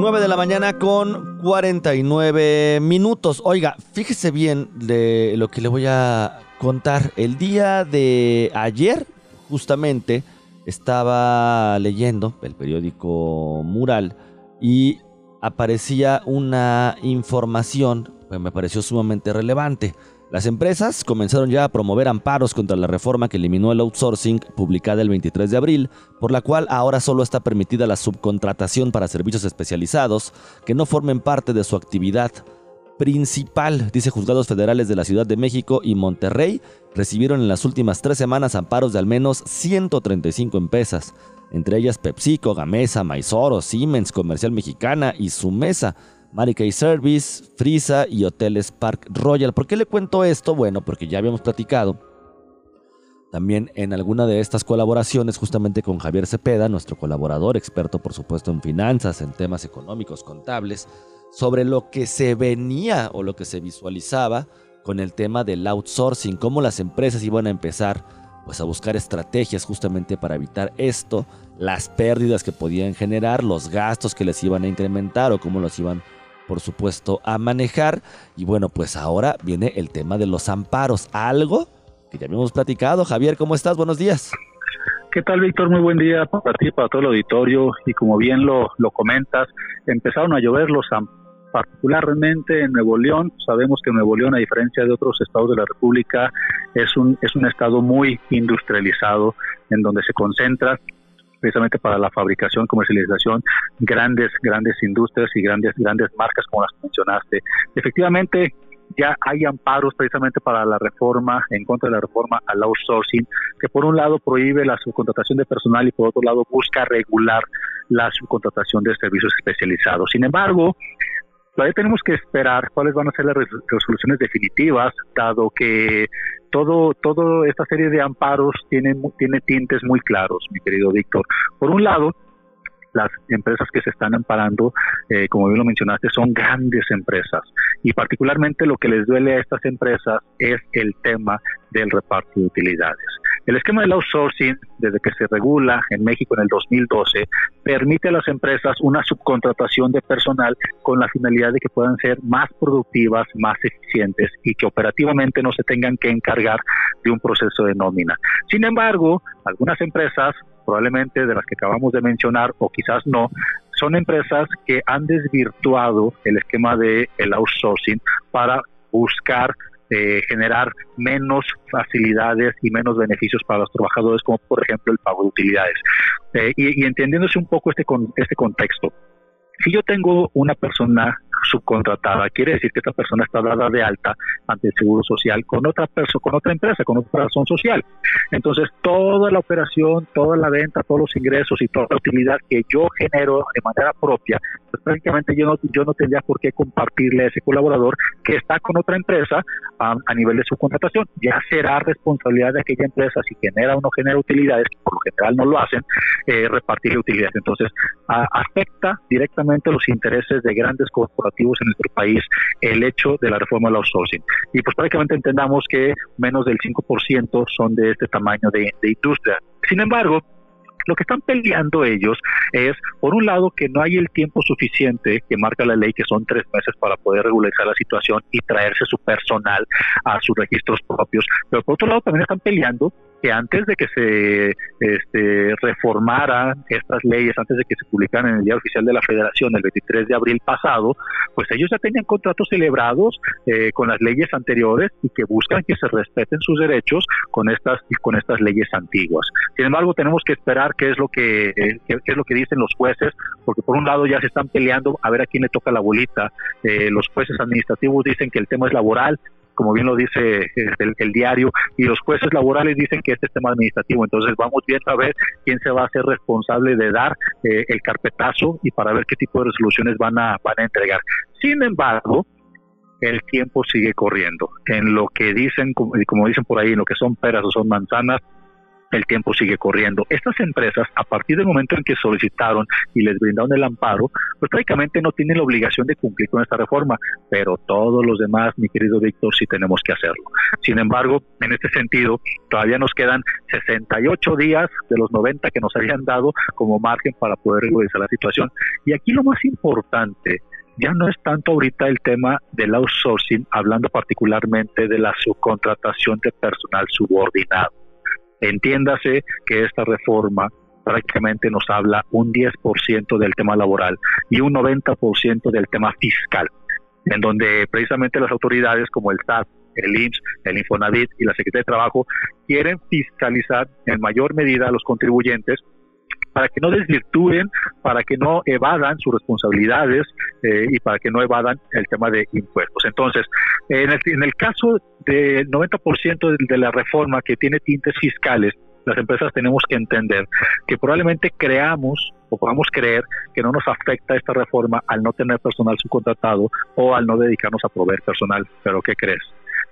9 de la mañana con 49 minutos. Oiga, fíjese bien de lo que le voy a contar. El día de ayer, justamente, estaba leyendo el periódico Mural y aparecía una información que me pareció sumamente relevante. Las empresas comenzaron ya a promover amparos contra la reforma que eliminó el outsourcing publicada el 23 de abril, por la cual ahora solo está permitida la subcontratación para servicios especializados que no formen parte de su actividad principal, dice juzgados federales de la Ciudad de México y Monterrey, recibieron en las últimas tres semanas amparos de al menos 135 empresas, entre ellas PepsiCo, Gamesa, Maizoro, Siemens, Comercial Mexicana y Sumesa Mary Kay Service, Frisa y Hoteles Park Royal. ¿Por qué le cuento esto? Bueno, porque ya habíamos platicado también en alguna de estas colaboraciones justamente con Javier Cepeda, nuestro colaborador, experto por supuesto en finanzas, en temas económicos, contables, sobre lo que se venía o lo que se visualizaba con el tema del outsourcing, cómo las empresas iban a empezar pues a buscar estrategias justamente para evitar esto, las pérdidas que podían generar, los gastos que les iban a incrementar o cómo los iban por supuesto, a manejar. Y bueno, pues ahora viene el tema de los amparos, algo que ya habíamos platicado. Javier, ¿cómo estás? Buenos días. ¿Qué tal, Víctor? Muy buen día para ti, para todo el auditorio. Y como bien lo, lo comentas, empezaron a llover los amparos particularmente en Nuevo León. Sabemos que Nuevo León, a diferencia de otros estados de la República, es un, es un estado muy industrializado en donde se concentra precisamente para la fabricación, comercialización, grandes, grandes industrias y grandes, grandes marcas como las mencionaste. Efectivamente, ya hay amparos precisamente para la reforma, en contra de la reforma al outsourcing, que por un lado prohíbe la subcontratación de personal y por otro lado busca regular la subcontratación de servicios especializados. Sin embargo, todavía tenemos que esperar cuáles van a ser las resoluciones definitivas, dado que todo, toda esta serie de amparos tiene, tiene tintes muy claros, mi querido Víctor. Por un lado, las empresas que se están amparando, eh, como bien lo mencionaste, son grandes empresas y particularmente lo que les duele a estas empresas es el tema del reparto de utilidades. El esquema del outsourcing, desde que se regula en México en el 2012, permite a las empresas una subcontratación de personal con la finalidad de que puedan ser más productivas, más eficientes y que operativamente no se tengan que encargar de un proceso de nómina. Sin embargo, algunas empresas, probablemente de las que acabamos de mencionar o quizás no, son empresas que han desvirtuado el esquema de el outsourcing para buscar eh, generar menos facilidades y menos beneficios para los trabajadores, como por ejemplo el pago de utilidades. Eh, y, y, entendiéndose un poco este, con, este contexto, si yo tengo una persona subcontratada, quiere decir que esta persona está dada de alta ante el Seguro Social con otra persona, con otra empresa, con otra razón social. Entonces, toda la operación, toda la venta, todos los ingresos y toda la utilidad que yo genero de manera propia, pues prácticamente yo no, yo no tendría por qué compartirle a ese colaborador que está con otra empresa a, nivel de subcontratación. Ya será responsabilidad de aquella empresa si genera o no genera utilidades, por lo general no lo hacen, eh, repartirle utilidades. Entonces, afecta directamente los intereses de grandes corporaciones en nuestro país el hecho de la reforma del outsourcing. Y pues prácticamente entendamos que menos del 5% son de este tamaño de industria. Sin embargo, lo que están peleando ellos es, por un lado, que no hay el tiempo suficiente que marca la ley, que son tres meses para poder regularizar la situación y traerse su personal a sus registros propios, pero por otro lado también están peleando que antes de que se este, reformaran estas leyes, antes de que se publicaran en el Día Oficial de la Federación el 23 de abril pasado, pues ellos ya tenían contratos celebrados eh, con las leyes anteriores y que buscan que se respeten sus derechos con estas con estas leyes antiguas. Sin embargo, tenemos que esperar qué es lo que qué, es lo que dicen los jueces, porque por un lado ya se están peleando a ver a quién le toca la bolita. Eh, los jueces administrativos dicen que el tema es laboral, como bien lo dice el, diario, y los jueces laborales dicen que este es tema administrativo. Entonces vamos viendo a ver quién se va a hacer responsable de dar eh, el carpetazo y para ver qué tipo de resoluciones van a, van a entregar. Sin embargo, el tiempo sigue corriendo. En lo que dicen, como dicen por ahí, en lo que son peras o son manzanas, el tiempo sigue corriendo. Estas empresas, a partir del momento en que solicitaron y les brindaron el amparo, pues prácticamente no tienen la obligación de cumplir con esta reforma, pero todos los demás, mi querido Víctor, sí tenemos que hacerlo. Sin embargo, en este sentido, todavía nos quedan 68 días de los 90 que nos habían dado como margen para poder regularizar la situación. Y aquí lo más importante ya no es tanto ahorita el tema del outsourcing, hablando particularmente de la subcontratación de personal subordinado. Entiéndase que esta reforma prácticamente nos habla un 10% del tema laboral y un 90% del tema fiscal, en donde precisamente las autoridades como el SAT, el IMSS, el Infonavit y la Secretaría de Trabajo quieren fiscalizar en mayor medida a los contribuyentes para que no desvirtúen, para que no evadan sus responsabilidades eh, y para que no evadan el tema de impuestos. Entonces, en el, en el caso del 90% de, de la reforma que tiene tintes fiscales, las empresas tenemos que entender que probablemente creamos o podamos creer que no nos afecta esta reforma al no tener personal subcontratado o al no dedicarnos a proveer personal. Pero ¿qué crees?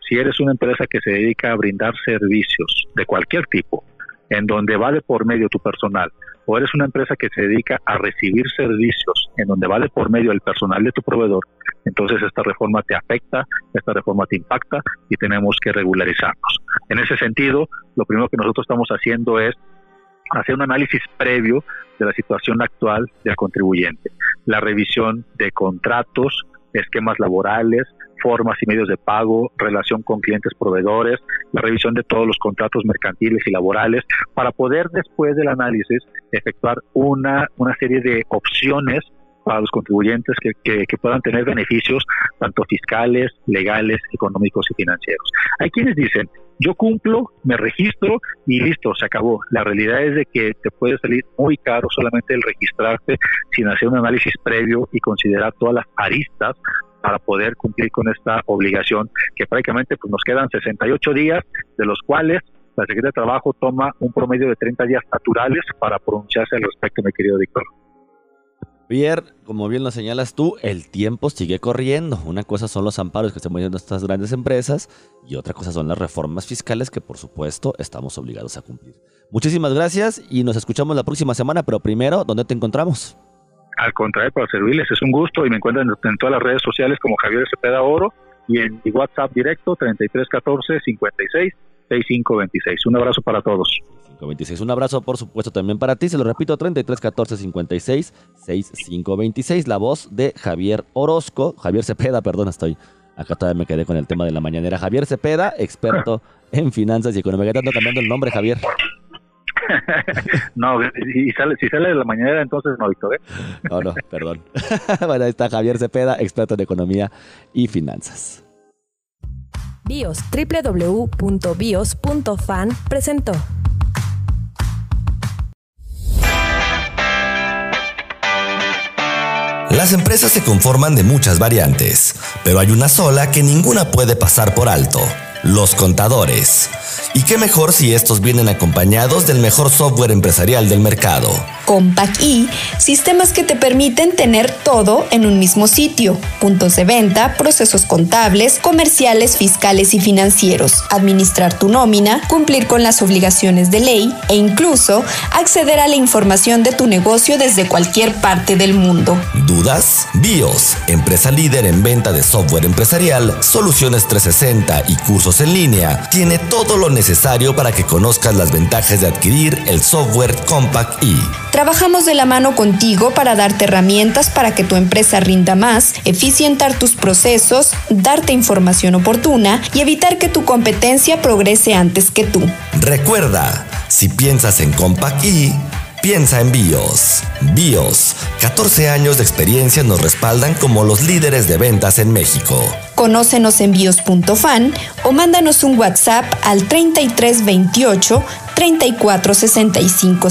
Si eres una empresa que se dedica a brindar servicios de cualquier tipo, en donde va de por medio tu personal, o eres una empresa que se dedica a recibir servicios en donde va de por medio el personal de tu proveedor, entonces esta reforma te afecta, esta reforma te impacta y tenemos que regularizarnos. En ese sentido, lo primero que nosotros estamos haciendo es hacer un análisis previo de la situación actual del contribuyente, la revisión de contratos, esquemas laborales, formas y medios de pago, relación con clientes proveedores, la revisión de todos los contratos mercantiles y laborales, para poder después del análisis efectuar una, una serie de opciones para los contribuyentes que, que, puedan tener beneficios tanto fiscales, legales, económicos y financieros. Hay quienes dicen, yo cumplo, me registro y listo, se acabó. La realidad es de que te puede salir muy caro solamente el registrarte sin hacer un análisis previo y considerar todas las aristas para poder cumplir con esta obligación, que prácticamente pues, nos quedan 68 días, de los cuales la Secretaría de Trabajo toma un promedio de 30 días naturales para pronunciarse al respecto, mi querido Víctor. Pierre, como bien lo señalas tú, el tiempo sigue corriendo. Una cosa son los amparos que están poniendo estas grandes empresas y otra cosa son las reformas fiscales que por supuesto estamos obligados a cumplir. Muchísimas gracias y nos escuchamos la próxima semana, pero primero, ¿dónde te encontramos? Al contrario, para servirles es un gusto y me encuentran en, todas las redes sociales como Javier Cepeda Oro y en WhatsApp directo 3314 56 6526. Un abrazo para todos. 526. Un abrazo, por supuesto, también para ti. Se lo repito, 3314 56 6526. La voz de Javier Orozco, Javier Cepeda, perdón, estoy. Acá todavía me quedé con el tema de la mañanera. Javier Cepeda, experto en finanzas y economía. ¿Qué cambiando el nombre, Javier? no, si sale, si sale de la mañana, entonces no, Víctor. ¿eh? No, no, perdón. bueno, ahí está Javier Cepeda, experto en economía y finanzas. BIOS, www.bios.fan presentó. Las empresas se conforman de muchas variantes, pero hay una sola que ninguna puede pasar por alto, los contadores. Y qué mejor si estos vienen acompañados del mejor software empresarial del mercado. Compact E, sistemas que te permiten tener todo en un mismo sitio. Puntos de venta, procesos contables, comerciales, fiscales y financieros, administrar tu nómina, cumplir con las obligaciones de ley e incluso acceder a la información de tu negocio desde cualquier parte del mundo. ¿Dudas? BIOS, empresa líder en venta de software empresarial, soluciones 360 y cursos en línea, tiene todo lo necesario para que conozcas las ventajas de adquirir el software Compact E. Trabajamos de la mano contigo para darte herramientas para que tu empresa rinda más, eficientar tus procesos, darte información oportuna y evitar que tu competencia progrese antes que tú. Recuerda, si piensas en Compact E, Piensa en BIOS. BIOS, 14 años de experiencia nos respaldan como los líderes de ventas en México. Conócenos en bios.fan o mándanos un WhatsApp al 3328 34 65